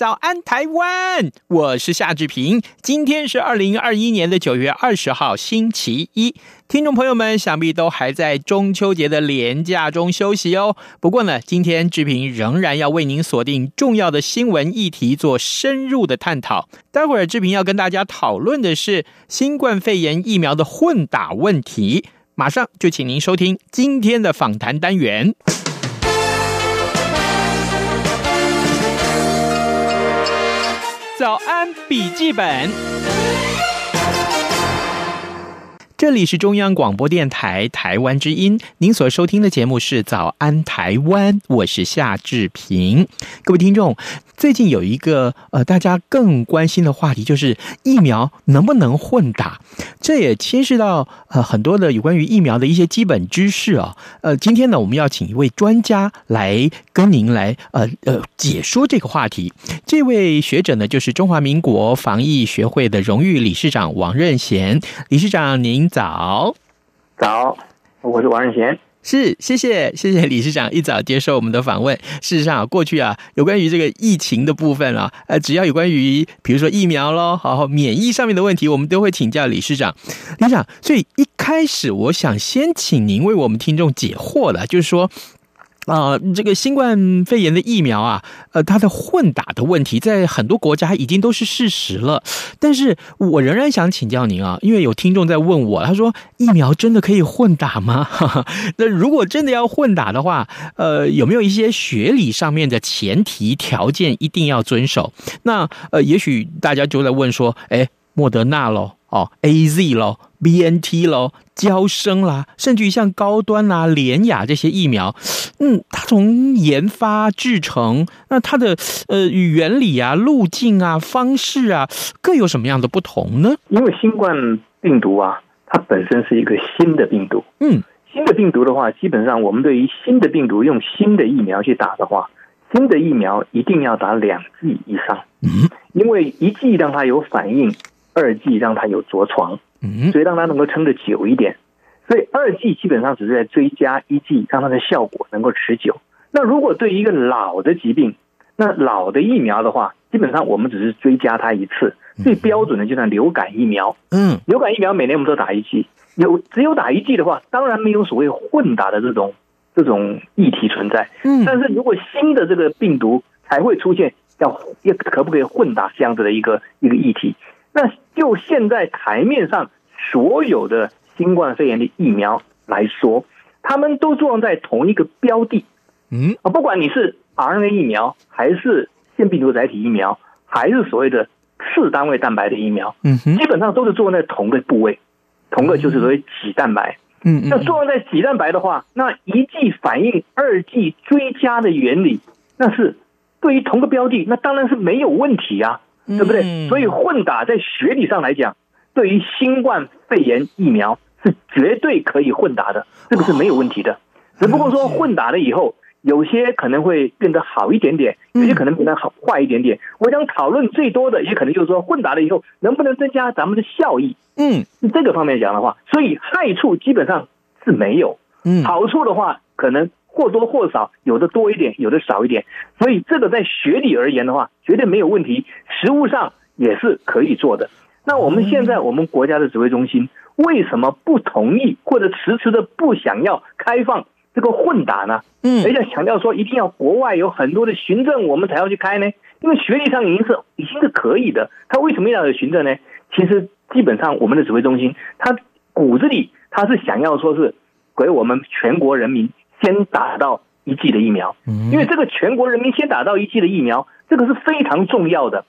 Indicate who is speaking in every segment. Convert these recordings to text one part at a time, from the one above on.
Speaker 1: 早安台湾，我是夏志平。今天是二零二一年的九月二十号，星期一。听众朋友们想必都还在中秋节的连假中休息哦。不过呢，今天志平仍然要为您锁定重要的新闻议题，做深入的探讨。待会儿志平要跟大家讨论的是新冠肺炎疫苗的混打问题。马上就请您收听今天的访谈单元。早安，笔记本。这里是中央广播电台台湾之音，您所收听的节目是《早安台湾》，我是夏志平。各位听众，最近有一个呃，大家更关心的话题，就是疫苗能不能混打？这也牵涉到呃很多的有关于疫苗的一些基本知识啊。呃，今天呢，我们要请一位专家来跟您来呃呃解说这个话题。这位学者呢，就是中华民国防疫学会的荣誉理事长王任贤理事长，您。早，
Speaker 2: 早，我是王任贤，
Speaker 1: 是，谢谢，谢谢理事长一早接受我们的访问。事实上，过去啊，有关于这个疫情的部分啊，呃，只要有关于比如说疫苗喽，好，免疫上面的问题，我们都会请教理事长。理事长，所以一开始我想先请您为我们听众解惑了，就是说。啊、这个新冠肺炎的疫苗啊，呃，它的混打的问题在很多国家已经都是事实了。但是我仍然想请教您啊，因为有听众在问我，他说疫苗真的可以混打吗？哈哈，那如果真的要混打的话，呃，有没有一些学理上面的前提条件一定要遵守？那呃，也许大家就在问说，哎，莫德纳喽。哦，A Z 咯，B N T 咯，交生啦，甚至于像高端啦、联雅这些疫苗，嗯，它从研发制成，那它的呃原理啊、路径啊、方式啊，各有什么样的不同呢？
Speaker 2: 因为新冠病毒啊，它本身是一个新的病毒，嗯，新的病毒的话，基本上我们对于新的病毒用新的疫苗去打的话，新的疫苗一定要打两剂以上，嗯，因为一剂让它有反应。二剂让它有着床，嗯所以让它能够撑得久一点。所以二剂基本上只是在追加一剂，让它的效果能够持久。那如果对于一个老的疾病，那老的疫苗的话，基本上我们只是追加它一次。最标准的就像流感疫苗，嗯，流感疫苗每年我们都打一剂，有只有打一剂的话，当然没有所谓混打的这种这种议题存在。嗯，但是如果新的这个病毒才会出现，要要可不可以混打这样子的一个一个议题？那就现在台面上所有的新冠肺炎的疫苗来说，他们都作用在同一个标的，嗯？啊，不管你是 RNA 疫苗，还是腺病毒载体疫苗，还是所谓的次单位蛋白的疫苗，嗯，基本上都是作用在同个部位，同个就是所谓脊蛋白，嗯，那作用在脊蛋白的话，那一剂反应二剂追加的原理，那是对于同个标的，那当然是没有问题啊。对不对？所以混打在学理上来讲，对于新冠肺炎疫苗是绝对可以混打的，这个是没有问题的。只不过说混打了以后，有些可能会变得好一点点，有些可能变得好坏一点点。我想讨论最多的，也可能就是说混打了以后能不能增加咱们的效益？嗯，这个方面讲的话，所以害处基本上是没有。嗯，好处的话可能。或多或少，有的多一点，有的少一点，所以这个在学理而言的话，绝对没有问题，实物上也是可以做的。那我们现在我们国家的指挥中心为什么不同意或者迟迟的不想要开放这个混打呢？嗯，而且强调说一定要国外有很多的循证，我们才要去开呢？因为学历上已经是已经是可以的，他为什么要有循证呢？其实基本上我们的指挥中心，他骨子里他是想要说是给我们全国人民。先打到一剂的疫苗，因为这个全国人民先打到一剂的疫苗，这个是非常重要的。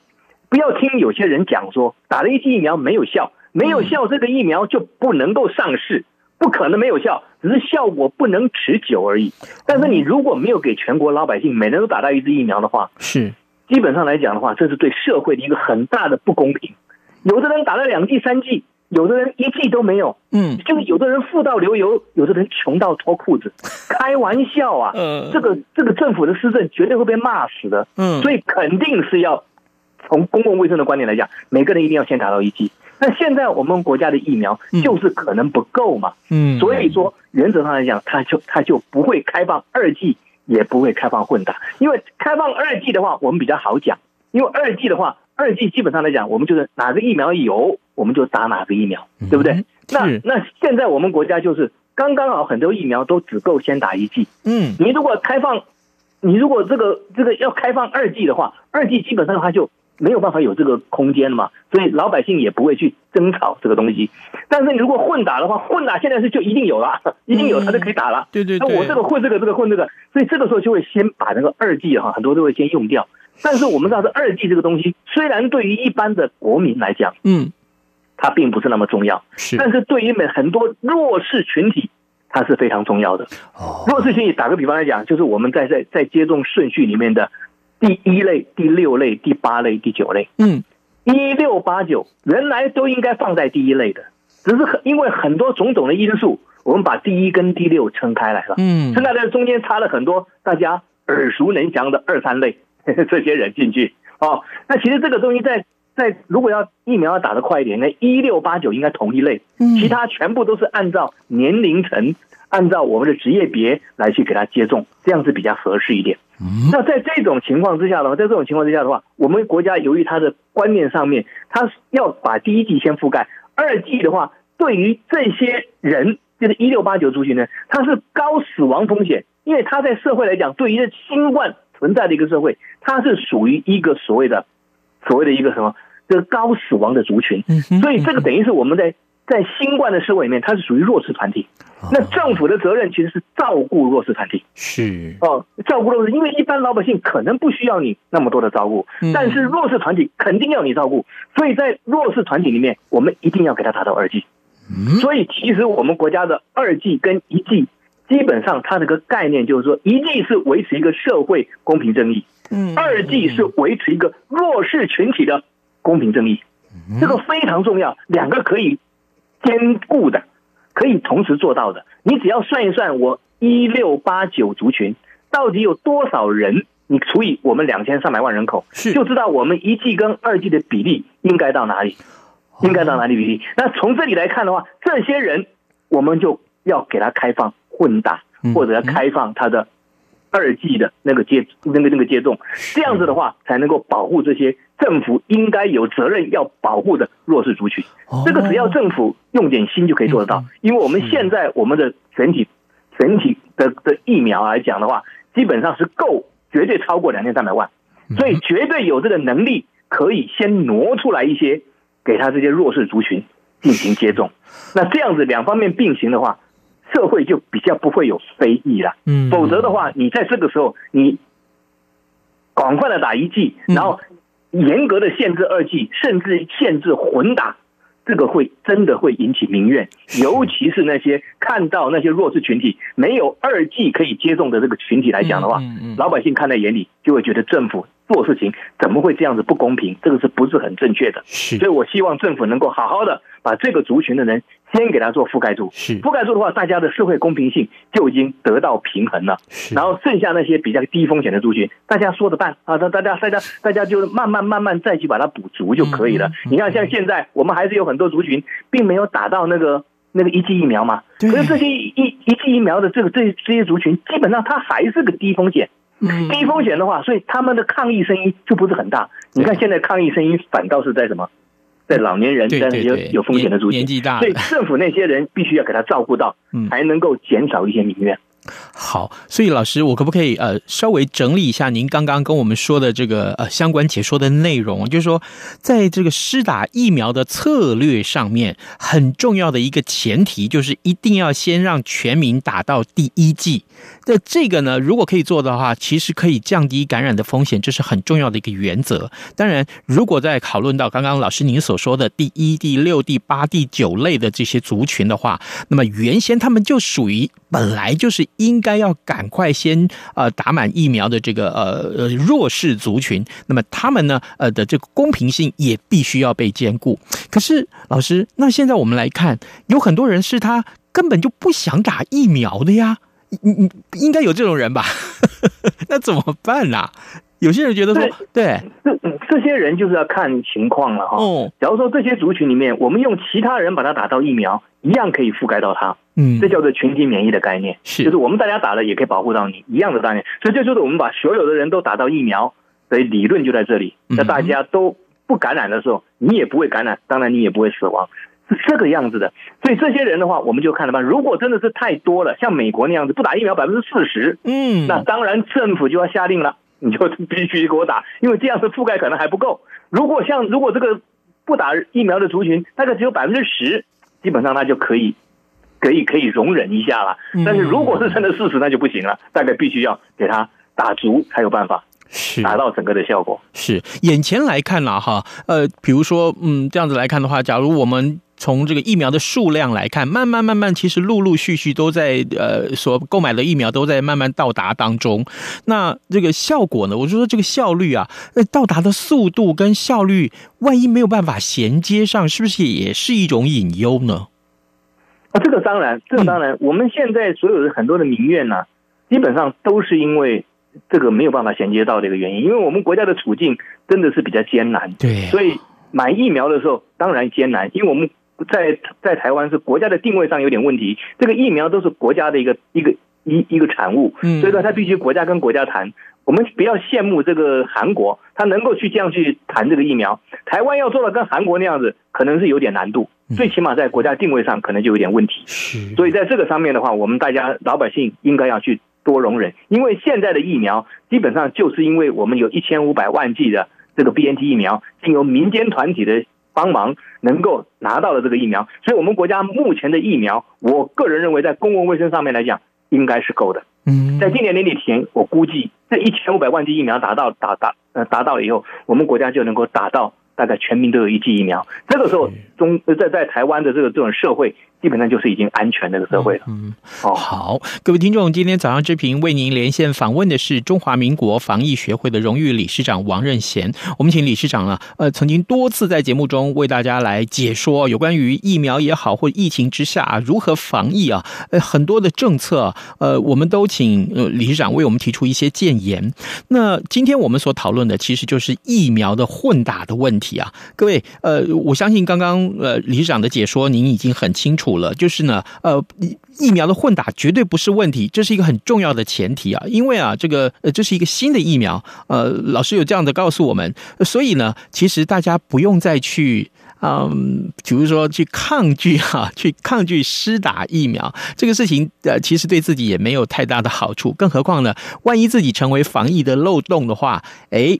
Speaker 2: 不要听有些人讲说打了一剂疫苗没有效，没有效，这个疫苗就不能够上市。不可能没有效，只是效果不能持久而已。但是你如果没有给全国老百姓每人都打到一支疫苗的话，
Speaker 1: 是
Speaker 2: 基本上来讲的话，这是对社会的一个很大的不公平。有的人打了两剂、三剂，有的人一剂都没有，嗯，就是有的人富到流油，有的人穷到脱裤子，开玩笑啊，嗯，这个这个政府的施政绝对会被骂死的，嗯，所以肯定是要从公共卫生的观点来讲，每个人一定要先打到一剂。那现在我们国家的疫苗就是可能不够嘛，嗯，所以说原则上来讲，它就它就不会开放二剂，也不会开放混打，因为开放二剂的话，我们比较好讲，因为二剂的话，二剂基本上来讲，我们就是哪个疫苗有，我们就打哪个疫苗，对不对？那那现在我们国家就是刚刚好，很多疫苗都只够先打一剂，嗯，你如果开放，你如果这个这个要开放二剂的话，二剂基本上的话就。没有办法有这个空间了嘛，所以老百姓也不会去争吵这个东西。但是你如果混打的话，混打现在是就一定有了，一定有它就可以打了。对对对。那我这个混这个，这个混这个，所以这个时候就会先把那个二剂哈，很多都会先用掉。但是我们知道，这二剂这个东西，虽然对于一般的国民来讲，嗯，它并不是那么重要，是。但是对于很多弱势群体，它是非常重要的。哦。弱势群体，打个比方来讲，就是我们在在在接种顺序里面的。第一类、第六类、第八类、第九类，嗯，一六八九原来都应该放在第一类的，只是很因为很多种种的因素，我们把第一跟第六撑开来了，嗯，撑开来中间插了很多大家耳熟能详的二三类 这些人进去哦。那其实这个东西在在如果要疫苗要打得快一点，那一六八九应该同一类，其他全部都是按照年龄层。按照我们的职业别来去给他接种，这样子比较合适一点。那在这种情况之下的话，在这种情况之下的话，我们国家由于它的观念上面，它要把第一季先覆盖，二季的话，对于这些人，就是一六八九族群呢，它是高死亡风险，因为它在社会来讲，对于新冠存在的一个社会，它是属于一个所谓的所谓的一个什么，这个高死亡的族群。所以这个等于是我们在。在新冠的社会里面，它是属于弱势团体。那政府的责任其实是照顾弱势团体。是哦，照顾弱势，因为一般老百姓可能不需要你那么多的照顾，但是弱势团体肯定要你照顾。所以在弱势团体里面，我们一定要给他打到二剂。所以其实我们国家的二剂跟一剂，基本上它这个概念就是说，一剂是维持一个社会公平正义，嗯，二 G 是维持一个弱势群体的公平正义。这个非常重要，两个可以。兼顾的，可以同时做到的。你只要算一算，我一六八九族群到底有多少人，你除以我们两千三百万人口，就知道我们一季跟二季的比例应该到哪里，应该到哪里比例。那从这里来看的话，这些人我们就要给他开放混打，或者要开放他的。二剂的那个接那个那个接种，这样子的话才能够保护这些政府应该有责任要保护的弱势族群。这个只要政府用点心就可以做得到，因为我们现在我们的全体全体的的疫苗来讲的话，基本上是够绝对超过两千三百万，所以绝对有这个能力可以先挪出来一些给他这些弱势族群进行接种。那这样子两方面并行的话。社会就比较不会有非议了，嗯，否则的话，你在这个时候你广泛的打一剂，然后严格的限制二剂，甚至限制混打，这个会真的会引起民怨，尤其是那些看到那些弱势群体没有二剂可以接种的这个群体来讲的话，老百姓看在眼里，就会觉得政府做事情怎么会这样子不公平？这个是不是很正确的？所以我希望政府能够好好的把这个族群的人。先给它做覆盖住，是覆盖住的话，大家的社会公平性就已经得到平衡了。然后剩下那些比较低风险的族群，大家说着办啊，大大家大家大家就慢慢慢慢再去把它补足就可以了。你看，像现在我们还是有很多族群并没有打到那个那个一剂疫苗嘛，可是这些一一剂疫苗的这个这这些族群，基本上它还是个低风险。低风险的话，所以他们的抗议声音就不是很大。你看现在抗议声音反倒是在什么？在老年人，在那些有风险的族群，所以政府那些人必须要给他照顾到，才能够减少一些民怨。
Speaker 1: 好，所以老师，我可不可以呃稍微整理一下您刚刚跟我们说的这个呃相关解说的内容？就是说，在这个施打疫苗的策略上面，很重要的一个前提就是一定要先让全民打到第一剂。那这个呢，如果可以做的话，其实可以降低感染的风险，这是很重要的一个原则。当然，如果在讨论到刚刚老师您所说的第一、第六、第八、第九类的这些族群的话，那么原先他们就属于本来就是应该要赶快先呃打满疫苗的这个呃呃弱势族群，那么他们呢呃的这个公平性也必须要被兼顾。可是老师，那现在我们来看，有很多人是他根本就不想打疫苗的呀。你你应该有这种人吧？那怎么办呢、啊？有些人觉得说，对，
Speaker 2: 这这些人就是要看情况了哈。哦，假如说这些族群里面，我们用其他人把他打到疫苗，一样可以覆盖到他。嗯，这叫做群体免疫的概念，是，就是我们大家打了也可以保护到你，一样的概念。所以这就是我们把所有的人都打到疫苗，所以理论就在这里。那大家都不感染的时候，你也不会感染，当然你也不会死亡。是这个样子的，所以这些人的话，我们就看了吧。如果真的是太多了，像美国那样子，不打疫苗百分之四十，嗯，那当然政府就要下令了，你就 必须给我打，因为这样的覆盖可能还不够。如果像如果这个不打疫苗的族群，大概只有百分之十，基本上他就可以可以可以容忍一下了。但是如果是真的事实，那就不行了，大概必须要给他打足才有办法。是达到整个的效果。
Speaker 1: 是眼前来看了哈，呃，比如说，嗯，这样子来看的话，假如我们从这个疫苗的数量来看，慢慢慢慢，其实陆陆续续都在呃所购买的疫苗都在慢慢到达当中。那这个效果呢？我就说这个效率啊，那到达的速度跟效率，万一没有办法衔接上，是不是也是一种隐忧呢？
Speaker 2: 啊，这个当然，这个当然，嗯、我们现在所有的很多的民怨呢、啊，基本上都是因为。这个没有办法衔接到这个原因，因为我们国家的处境真的是比较艰难，对，所以买疫苗的时候当然艰难，因为我们在在台湾是国家的定位上有点问题，这个疫苗都是国家的一个一个一一个产物，所以说它必须国家跟国家谈。我们不要羡慕这个韩国，他能够去这样去谈这个疫苗，台湾要做到跟韩国那样子，可能是有点难度，最起码在国家定位上可能就有点问题。所以在这个上面的话，我们大家老百姓应该要去。多容忍，因为现在的疫苗基本上就是因为我们有一千五百万剂的这个 BNT 疫苗，经由民间团体的帮忙，能够拿到了这个疫苗，所以我们国家目前的疫苗，我个人认为在公共卫生上面来讲，应该是够的。嗯，在今年年底前，我估计这一千五百万剂疫苗达到达达呃达到了以后，我们国家就能够达到大概全民都有一剂疫苗。这个时候，中在在台湾的这个这种社会。基本上就是已经安全那个社会了。嗯，
Speaker 1: 哦，好，各位听众，今天早上之平为您连线访问的是中华民国防疫学会的荣誉理事长王任贤。我们请理事长啊，呃，曾经多次在节目中为大家来解说有关于疫苗也好，或疫情之下啊，如何防疫啊，呃，很多的政策，呃，我们都请呃理事长为我们提出一些建言。那今天我们所讨论的其实就是疫苗的混打的问题啊，各位，呃，我相信刚刚呃理事长的解说您已经很清楚。了，就是呢，呃，疫苗的混打绝对不是问题，这是一个很重要的前提啊，因为啊，这个呃，这是一个新的疫苗，呃，老师有这样的告诉我们，所以呢，其实大家不用再去，嗯，比如说去抗拒哈、啊，去抗拒施打疫苗这个事情，呃，其实对自己也没有太大的好处，更何况呢，万一自己成为防疫的漏洞的话，诶。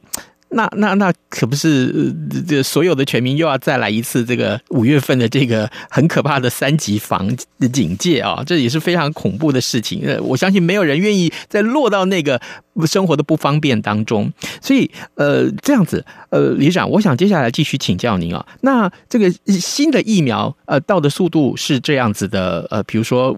Speaker 1: 那那那可不是这所有的全民又要再来一次这个五月份的这个很可怕的三级防警戒啊，这也是非常恐怖的事情。我相信没有人愿意再落到那个生活的不方便当中。所以呃，这样子呃，李长，我想接下来继续请教您啊。那这个新的疫苗呃到的速度是这样子的呃，比如说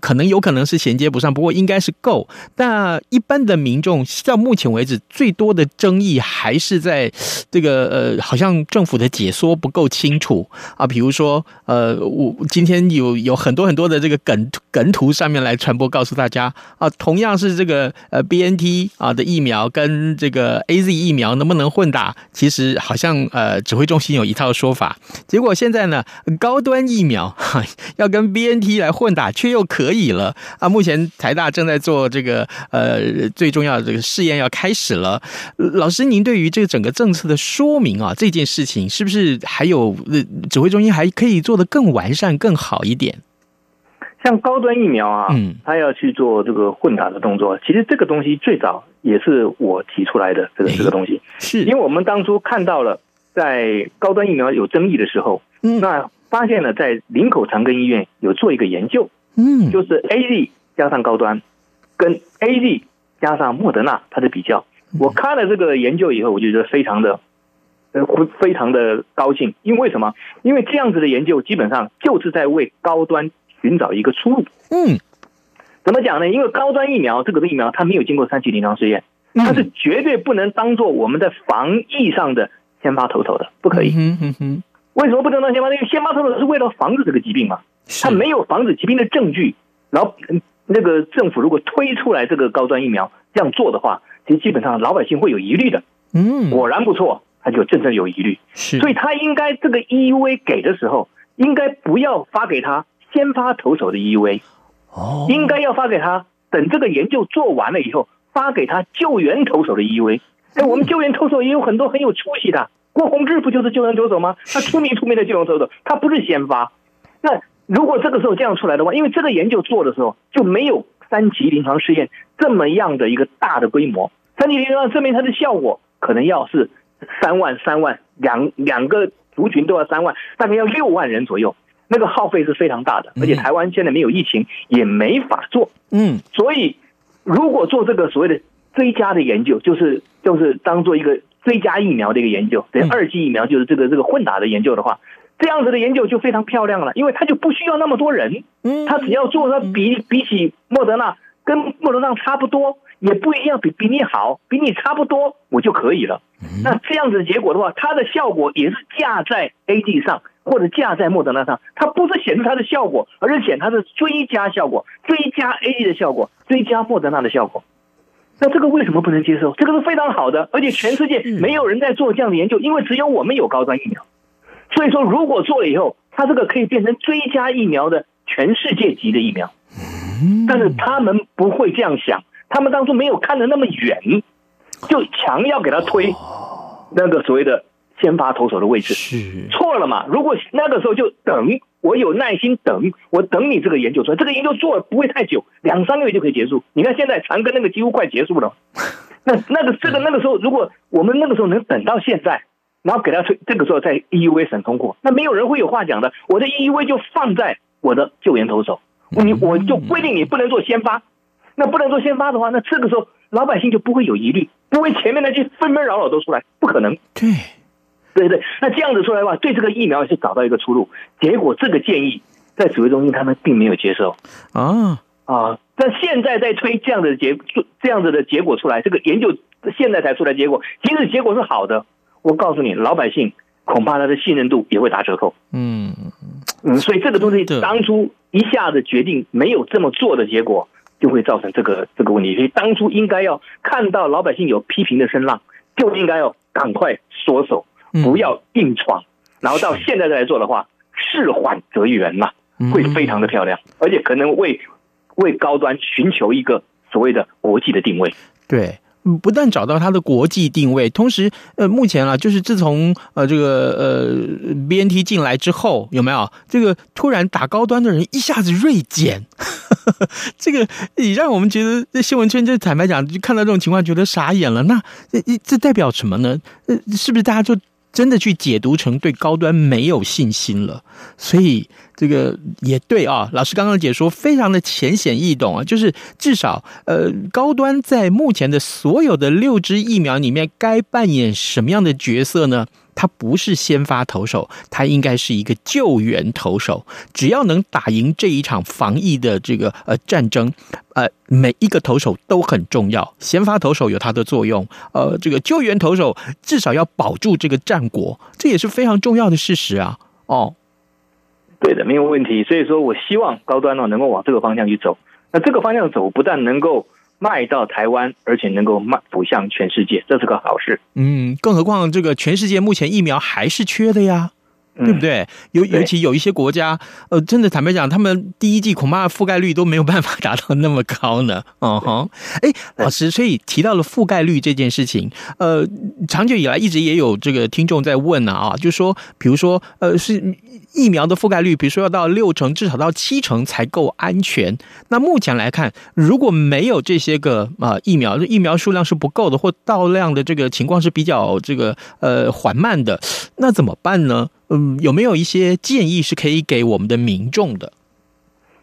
Speaker 1: 可能有可能是衔接不上，不过应该是够。但一般的民众到目前为止最多的争议还。是在这个呃，好像政府的解说不够清楚啊。比如说，呃，我今天有有很多很多的这个梗梗图上面来传播，告诉大家啊，同样是这个呃 BNT 啊的疫苗跟这个 AZ 疫苗能不能混打？其实好像呃指挥中心有一套说法。结果现在呢，高端疫苗哈 要跟 BNT 来混打，却又可以了啊。目前台大正在做这个呃最重要的这个试验要开始了。老师，您对于这个整个政策的说明啊，这件事情是不是还有指挥中心还可以做得更完善、更好一点？
Speaker 2: 像高端疫苗啊，嗯，他要去做这个混打的动作，其实这个东西最早也是我提出来的，这个这个东西，是。因为我们当初看到了在高端疫苗有争议的时候，嗯，那发现了在林口长庚医院有做一个研究，嗯，就是 AZ 加上高端跟 AZ 加上莫德纳它的比较，我看了这个研究以后，我就觉得非常的。会非常的高兴，因为什么？因为这样子的研究基本上就是在为高端寻找一个出路。嗯，怎么讲呢？因为高端疫苗这个疫苗它没有经过三期临床试验，它是绝对不能当做我们在防疫上的先发头头的，不可以。嗯嗯嗯。为什么不能当先发？因为先发头头是为了防止这个疾病嘛，它没有防止疾病的证据。然后那个政府如果推出来这个高端疫苗这样做的话，其实基本上老百姓会有疑虑的。嗯，果然不错。他就真正有疑虑，是，所以他应该这个 EUA 给的时候，应该不要发给他先发投手的 EUA，哦，应该要发给他等这个研究做完了以后，发给他救援投手的 EUA。哎，我们救援投手也有很多很有出息的，郭宏志不就是救援投手吗？他出名出名的救援投手，他不是先发。那如果这个时候这样出来的话，因为这个研究做的时候就没有三级临床试验这么样的一个大的规模，三级临床证明它的效果可能要是。三万三万两两个族群都要三万，大概要六万人左右，那个耗费是非常大的，而且台湾现在没有疫情，也没法做。嗯，所以如果做这个所谓的追加的研究，就是就是当做一个追加疫苗的一个研究，等于二剂疫苗就是这个这个混打的研究的话，这样子的研究就非常漂亮了，因为它就不需要那么多人，嗯，它只要做的比比起莫德纳跟莫德纳差不多。也不一样，比比你好，比你差不多，我就可以了。那这样子的结果的话，它的效果也是架在 A D 上，或者架在莫德纳上。它不是显示它的效果，而是显它的追加效果，追加 A D 的效果，追加莫德纳的效果。那这个为什么不能接受？这个是非常好的，而且全世界没有人在做这样的研究，因为只有我们有高端疫苗。所以说，如果做了以后，它这个可以变成追加疫苗的全世界级的疫苗。但是他们不会这样想。他们当初没有看得那么远，就强要给他推那个所谓的先发投手的位置，是错了嘛？如果那个时候就等，我有耐心等，我等你这个研究出来，这个研究做不会太久，两三个月就可以结束。你看现在长庚那个几乎快结束了，那那个这个那个时候，如果我们那个时候能等到现在，然后给他推，这个时候在 EUV 审通过，那没有人会有话讲的。我的 EUV 就放在我的救援投手，你我就规定你不能做先发。那不能做先发的话，那这个时候老百姓就不会有疑虑，不会前面那些纷纷扰扰都出来，不可能。对，对对，那这样子出来的话，对这个疫苗也是找到一个出路。结果这个建议在指挥中心他们并没有接受啊啊！但现在在推这样的结这样子的结果出来，这个研究现在才出来结果，即使结果是好的，我告诉你，老百姓恐怕他的信任度也会打折扣。嗯嗯，所以这个东西当初一下子决定没有这么做的结果。就会造成这个这个问题，所以当初应该要看到老百姓有批评的声浪，就应该要赶快缩手，不要硬闯，然后到现在再来做的话，事缓则圆嘛，会非常的漂亮，而且可能为为高端寻求一个所谓的国际的定位。
Speaker 1: 对。不但找到它的国际定位，同时，呃，目前啊，就是自从呃这个呃 BNT 进来之后，有没有这个突然打高端的人一下子锐减？这个也让我们觉得，这新闻圈就坦白讲，就看到这种情况，觉得傻眼了。那这这代表什么呢？呃，是不是大家就？真的去解读成对高端没有信心了，所以这个也对啊。老师刚刚的解说非常的浅显易懂啊，就是至少呃，高端在目前的所有的六支疫苗里面该扮演什么样的角色呢？他不是先发投手，他应该是一个救援投手。只要能打赢这一场防疫的这个呃战争，呃，每一个投手都很重要。先发投手有它的作用，呃，这个救援投手至少要保住这个战果，这也是非常重要的事实啊。哦，
Speaker 2: 对的，没有问题。所以说我希望高端呢能够往这个方向去走。那这个方向走，不但能够。卖到台湾，而且能够卖走向全世界，这是个好事。
Speaker 1: 嗯，更何况这个全世界目前疫苗还是缺的呀，嗯、对不对？尤尤其有一些国家，呃，真的坦白讲，他们第一季恐怕覆盖率都没有办法达到那么高呢。嗯哼，哎，老师，所以提到了覆盖率这件事情，呃，长久以来一直也有这个听众在问啊，啊，就说，比如说，呃，是。疫苗的覆盖率，比如说要到六成，至少到七成才够安全。那目前来看，如果没有这些个啊、呃、疫苗，疫苗数量是不够的，或到量的这个情况是比较这个呃缓慢的，那怎么办呢？嗯，有没有一些建议是可以给我们的民众的？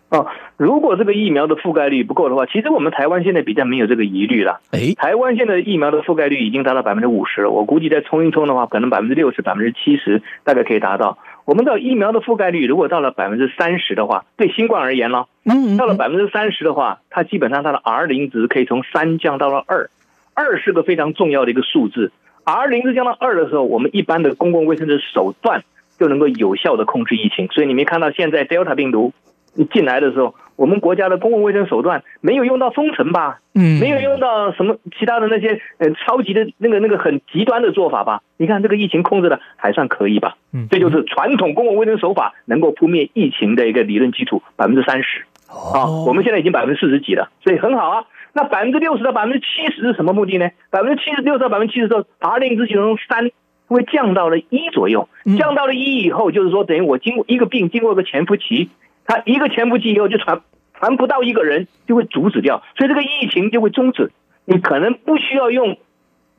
Speaker 2: 哦，如果这个疫苗的覆盖率不够的话，其实我们台湾现在比较没有这个疑虑了。哎，台湾现在疫苗的覆盖率已经达到百分之五十了，我估计再冲一冲的话，可能百分之六十、百分之七十大概可以达到。我们知道疫苗的覆盖率如果到了百分之三十的话，对新冠而言呢，嗯，到了百分之三十的话，它基本上它的 R 零值可以从三降到了二，二是个非常重要的一个数字。R 零值降到二的时候，我们一般的公共卫生的手段就能够有效的控制疫情。所以你没看到现在 Delta 病毒。你进来的时候，我们国家的公共卫生手段没有用到封城吧？嗯，没有用到什么其他的那些呃超级的那个那个很极端的做法吧？你看这个疫情控制的还算可以吧？嗯，这就是传统公共卫生手法能够扑灭疫情的一个理论基础，百分之三十。啊，我们现在已经百分之四十几了，所以很好啊。那百分之六十到百分之七十是什么目的呢？百分之七十六到百分之七十的时候，R 零值从三会降到了一左右，降到了一以后，就是说等于我经过一个病经过一个潜伏期。它一个潜伏期以后就传传不到一个人就会阻止掉，所以这个疫情就会终止。你可能不需要用，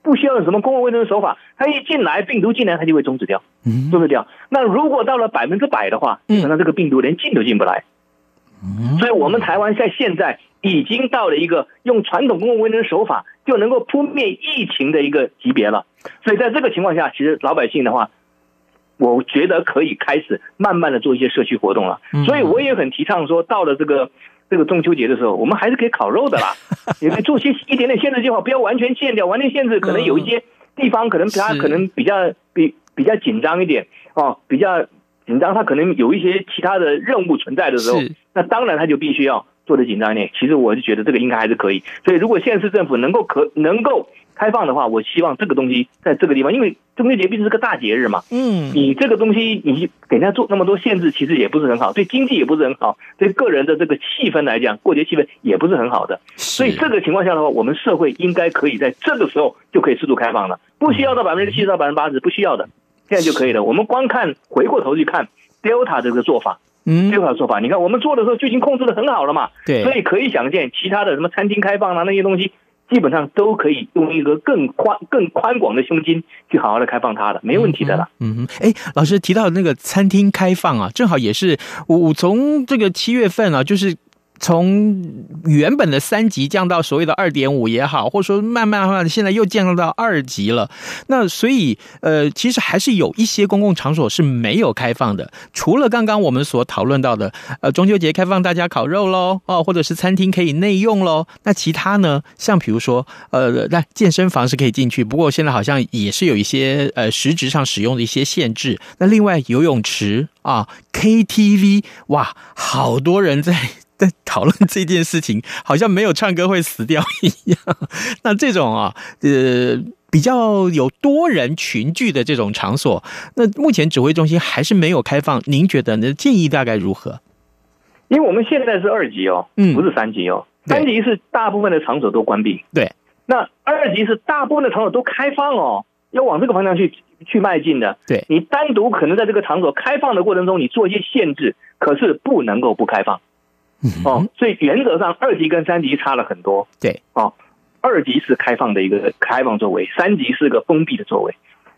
Speaker 2: 不需要用什么公共卫生手法，它一进来病毒进来它就会终止掉，终止掉。那如果到了百分之百的话，基本上这个病毒连进都进不来。所以我们台湾在现在已经到了一个用传统公共卫生手法就能够扑灭疫情的一个级别了。所以在这个情况下，其实老百姓的话。我觉得可以开始慢慢的做一些社区活动了，所以我也很提倡说，到了这个这个中秋节的时候，我们还是可以烤肉的啦，也可以做些一点点限制计划，不要完全限掉，完全限制可能有一些地方可能它可能比较比比较紧张一点哦，比较紧张，它可能有一些其他的任务存在的时候，那当然它就必须要做的紧张一点。其实我是觉得这个应该还是可以，所以如果县市政府能够可能够。开放的话，我希望这个东西在这个地方，因为中秋节毕竟是个大节日嘛。嗯，你这个东西你给人家做那么多限制，其实也不是很好，对经济也不是很好，对个人的这个气氛来讲，过节气氛也不是很好的。所以这个情况下的话，我们社会应该可以在这个时候就可以适度开放了，不需要到百分之七十到百分之八十，不需要的，现在就可以了。我们光看回过头去看 Delta 这个做法，嗯，Delta 的做法，你看我们做的时候就已经控制的很好了嘛。对，所以可以想见其他的什么餐厅开放啊那些东西。基本上都可以用一个更宽、更宽广的胸襟去好好的开放它的，没问题的啦。
Speaker 1: 嗯哼，哎，老师提到那个餐厅开放啊，正好也是我从这个七月份啊，就是。从原本的三级降到所谓的二点五也好，或者说慢慢慢慢现在又降到二级了。那所以呃，其实还是有一些公共场所是没有开放的。除了刚刚我们所讨论到的，呃，中秋节开放大家烤肉喽，哦，或者是餐厅可以内用喽。那其他呢？像比如说，呃，那健身房是可以进去，不过现在好像也是有一些呃实质上使用的一些限制。那另外游泳池啊，KTV，哇，好多人在。在讨论这件事情，好像没有唱歌会死掉一样。那这种啊，呃，比较有多人群聚的这种场所，那目前指挥中心还是没有开放。您觉得呢？建议大概如何？
Speaker 2: 因为我们现在是二级哦，嗯，不是三级哦。三级是大部分的场所都关闭，对。那二级是大部分的场所都开放哦，要往这个方向去去迈进的。对，你单独可能在这个场所开放的过程中，你做一些限制，可是不能够不开放。哦，所以原则上二级跟三级差了很多。对，哦，二级是开放的一个开放座位，三级是个封闭的座位。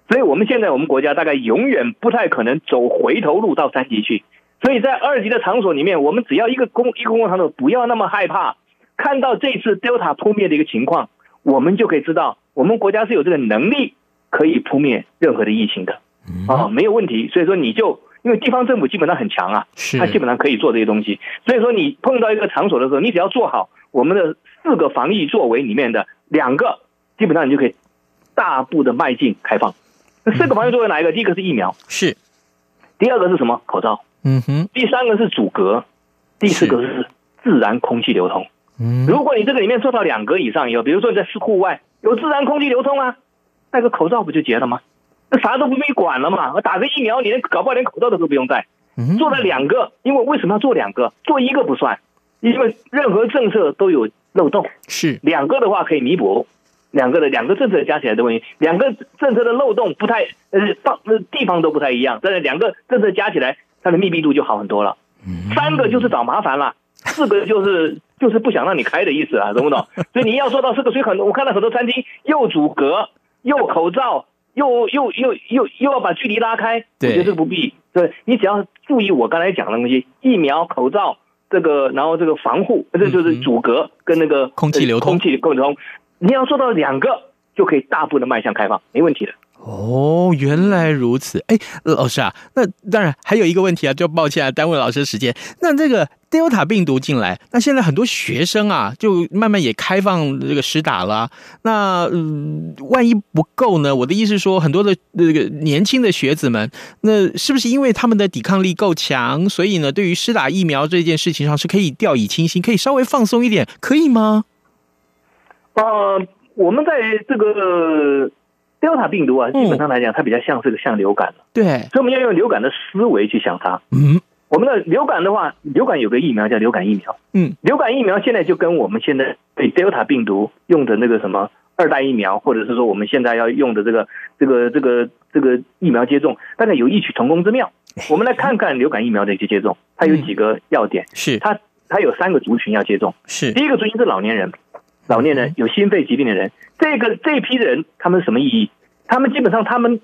Speaker 2: 所以我们现在我们国家大概永远不太可能走回头路到三级去。所以在二级的场所里面，我们只要一个公一个公共场所不要那么害怕，看到这次 Delta 扑灭的一个情况，我们就可以知道我们国家是有这个能力可以扑灭任何的疫情的。啊、哦，没有问题。所以说你就。因为地方政府基本上很强啊，他基本上可以做这些东西。所以说，你碰到一个场所的时候，你只要做好我们的四个防疫作为里面的两个，基本上你就可以大步的迈进开放。那四个防疫作为哪一个？第一个是疫苗，是；第二个是什么？口罩。嗯哼。第三个是阻隔，第四个是自然空气流通。嗯。如果你这个里面做到两个以上以后，比如说你在户外有自然空气流通啊，戴个口罩不就结了吗？那啥都不必管了嘛！我打个疫苗，你连搞不好连口罩都不用戴。做了两个，因为为什么要做两个？做一个不算，因为任何政策都有漏洞。是两个的话可以弥补，两个的两个政策加起来的问题，两个政策的漏洞不太呃放呃地方都不太一样，但是两个政策加起来，它的密闭度就好很多了。三个就是找麻烦了，四个就是就是不想让你开的意思啊，懂不懂？所以你要做到四个，所以很多我看到很多餐厅又阻隔又口罩又又又又又要把距离拉开，我觉得这不必。对，你只要注意我刚才讲的东西，疫苗、口罩这个，然后这个防护，这就是阻隔跟那个
Speaker 1: 空气流通，
Speaker 2: 空气流通，你要做到两个，就可以大步的迈向开放，没问题的。
Speaker 1: 哦，原来如此。哎，老师啊，那当然还有一个问题啊，就抱歉啊，耽误老师的时间。那这个 Delta 病毒进来，那现在很多学生啊，就慢慢也开放这个施打了。那嗯，万一不够呢？我的意思是说，很多的这个年轻的学子们，那是不是因为他们的抵抗力够强，所以呢，对于施打疫苗这件事情上是可以掉以轻心，可以稍微放松一点，可以吗？
Speaker 2: 呃，我们在这个。Delta 病毒啊，基本上来讲，它比较像是个像流感，
Speaker 1: 对，
Speaker 2: 所以我们要用流感的思维去想它。
Speaker 1: 嗯，
Speaker 2: 我们的流感的话，流感有个疫苗叫流感疫苗。
Speaker 1: 嗯，
Speaker 2: 流感疫苗现在就跟我们现在对 Delta 病毒用的那个什么二代疫苗，或者是说我们现在要用的这个这个这个这个疫苗接种，大概有异曲同工之妙。我们来看看流感疫苗的一些接种，它有几个要点，
Speaker 1: 是
Speaker 2: 它它有三个族群要接种，
Speaker 1: 是
Speaker 2: 第一个族群是老年人。老年人有心肺疾病的人，这个这批人他们什么意义？他们基本上他们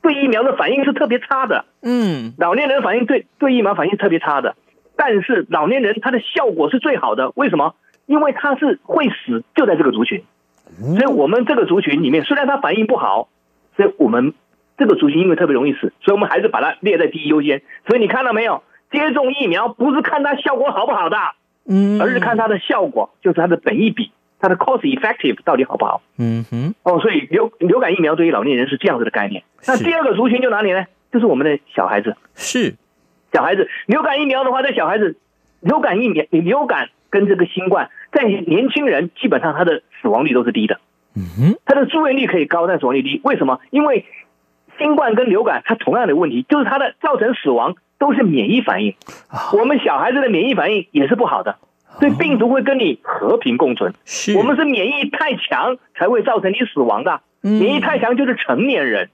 Speaker 2: 对疫苗的反应是特别差的。
Speaker 1: 嗯，
Speaker 2: 老年人反应对对疫苗反应特别差的，但是老年人他的效果是最好的。为什么？因为他是会死就在这个族群，所以我们这个族群里面虽然他反应不好，所以我们这个族群因为特别容易死，所以我们还是把它列在第一优先。所以你看到没有？接种疫苗不是看它效果好不好的，
Speaker 1: 嗯，
Speaker 2: 而是看它的效果，就是它的本益比。它的 cost effective 到底好不好？
Speaker 1: 嗯哼，
Speaker 2: 哦，所以流流感疫苗对于老年人是这样子的概念。那第二个族群就哪里呢？就是我们的小孩子。
Speaker 1: 是
Speaker 2: 小孩子流感疫苗的话，在小孩子流感疫苗，流感跟这个新冠，在年轻人基本上他的死亡率都是低的。
Speaker 1: 嗯哼，
Speaker 2: 他的住院率可以高，但死亡率低。为什么？因为新冠跟流感它同样的问题，就是它的造成死亡都是免疫反应。我们小孩子的免疫反应也是不好的。所以病毒会跟你和平共存。
Speaker 1: 是，
Speaker 2: 我们是免疫太强才会造成你死亡的。免疫太强就是成年人，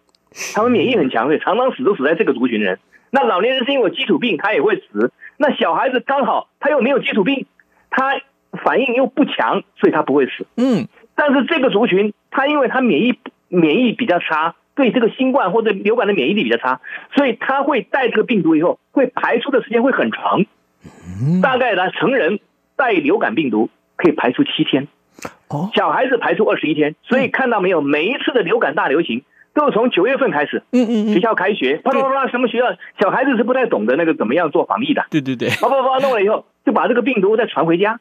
Speaker 2: 他们免疫很强，所以常常死都死在这个族群人。那老年人是因为有基础病，他也会死。那小孩子刚好他又没有基础病，他反应又不强，所以他不会死。
Speaker 1: 嗯，
Speaker 2: 但是这个族群，他因为他免疫免疫比较差，对这个新冠或者流感的免疫力比较差，所以他会带这个病毒以后，会排出的时间会很长。大概呢，成人。带流感病毒可以排出七天，哦，小孩子排出二十一天，所以看到没有，每一次的流感大流行都是从九月份开始，
Speaker 1: 嗯嗯，
Speaker 2: 学校开学，啪啪啪，什么学校，小孩子是不太懂得那个怎么样做防疫的，
Speaker 1: 对对对，
Speaker 2: 啪啪啪弄了以后，就把这个病毒再传回家，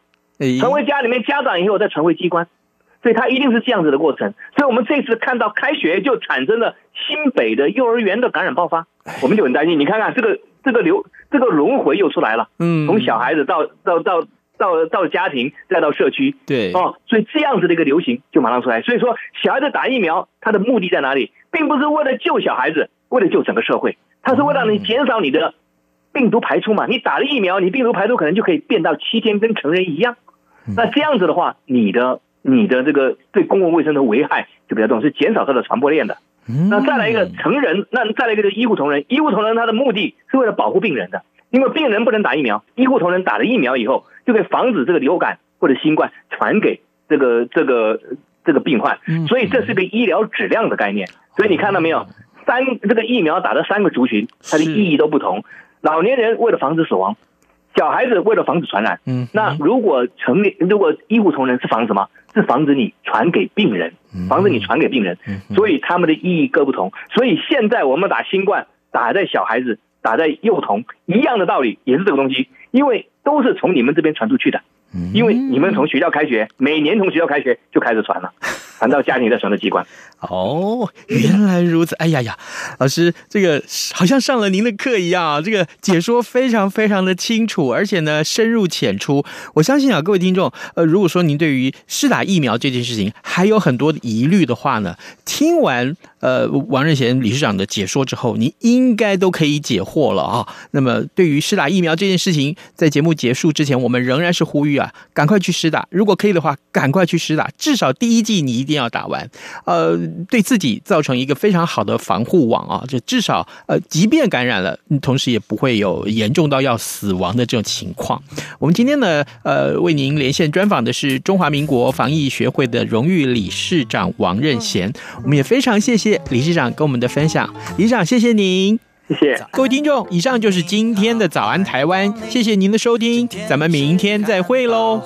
Speaker 2: 传回家里面家长以后再传回机关，所以它一定是这样子的过程，所以我们这次看到开学就产生了新北的幼儿园的感染爆发，我们就很担心，你看看这个这个流这个轮回又出来了，
Speaker 1: 嗯，
Speaker 2: 从小孩子到到到。到到家庭，再到社区，
Speaker 1: 对
Speaker 2: 哦，所以这样子的一个流行就马上出来。所以说，小孩子打疫苗，它的目的在哪里？并不是为了救小孩子，为了救整个社会，它是为了你减少你的病毒排出嘛。你打了疫苗，你病毒排出可能就可以变到七天，跟成人一样。那这样子的话，你的你的这个对公共卫生的危害就比较重，是减少它的传播链的。那再来一个成人，那再来一个就是医护同仁，医护同仁他的目的是为了保护病人的。因为病人不能打疫苗，医护同仁打了疫苗以后，就可以防止这个流感或者新冠传给这个这个这个病患，所以这是个医疗质量的概念。所以你看到没有，三这个疫苗打的三个族群，它的意义都不同。老年人为了防止死亡，小孩子为了防止传染。嗯，那如果成年如果医护同仁是防什么？是防止你传给病人，防止你传给病人。所以他们的意义各不同。所以现在我们打新冠打在小孩子。打在幼童一样的道理，也是这个东西，因为都是从你们这边传出去的，因为你们从学校开学，每年从学校开学就开始传了，传到家庭再传到机关。
Speaker 1: 哦，原来如此！哎呀呀，老师，这个好像上了您的课一样啊，这个解说非常非常的清楚，而且呢深入浅出。我相信啊，各位听众，呃，如果说您对于施打疫苗这件事情还有很多疑虑的话呢，听完。呃，王任贤理事长的解说之后，你应该都可以解惑了啊。那么，对于施打疫苗这件事情，在节目结束之前，我们仍然是呼吁啊，赶快去施打。如果可以的话，赶快去施打，至少第一剂你一 定要打完。呃，对自己造成一个非常好的防护网啊，就至少呃，即便感染了，同时也不会有严重到要死亡的这种情况。我们今天呢，呃，为您连线专访的是中华民国防疫学会的荣誉理事长王任贤，我们也非常谢谢理事长跟我们的分享，理事长谢谢您。
Speaker 2: 谢谢
Speaker 1: 各位听众，以上就是今天的早安台湾，谢谢您的收听，咱们明天再会喽。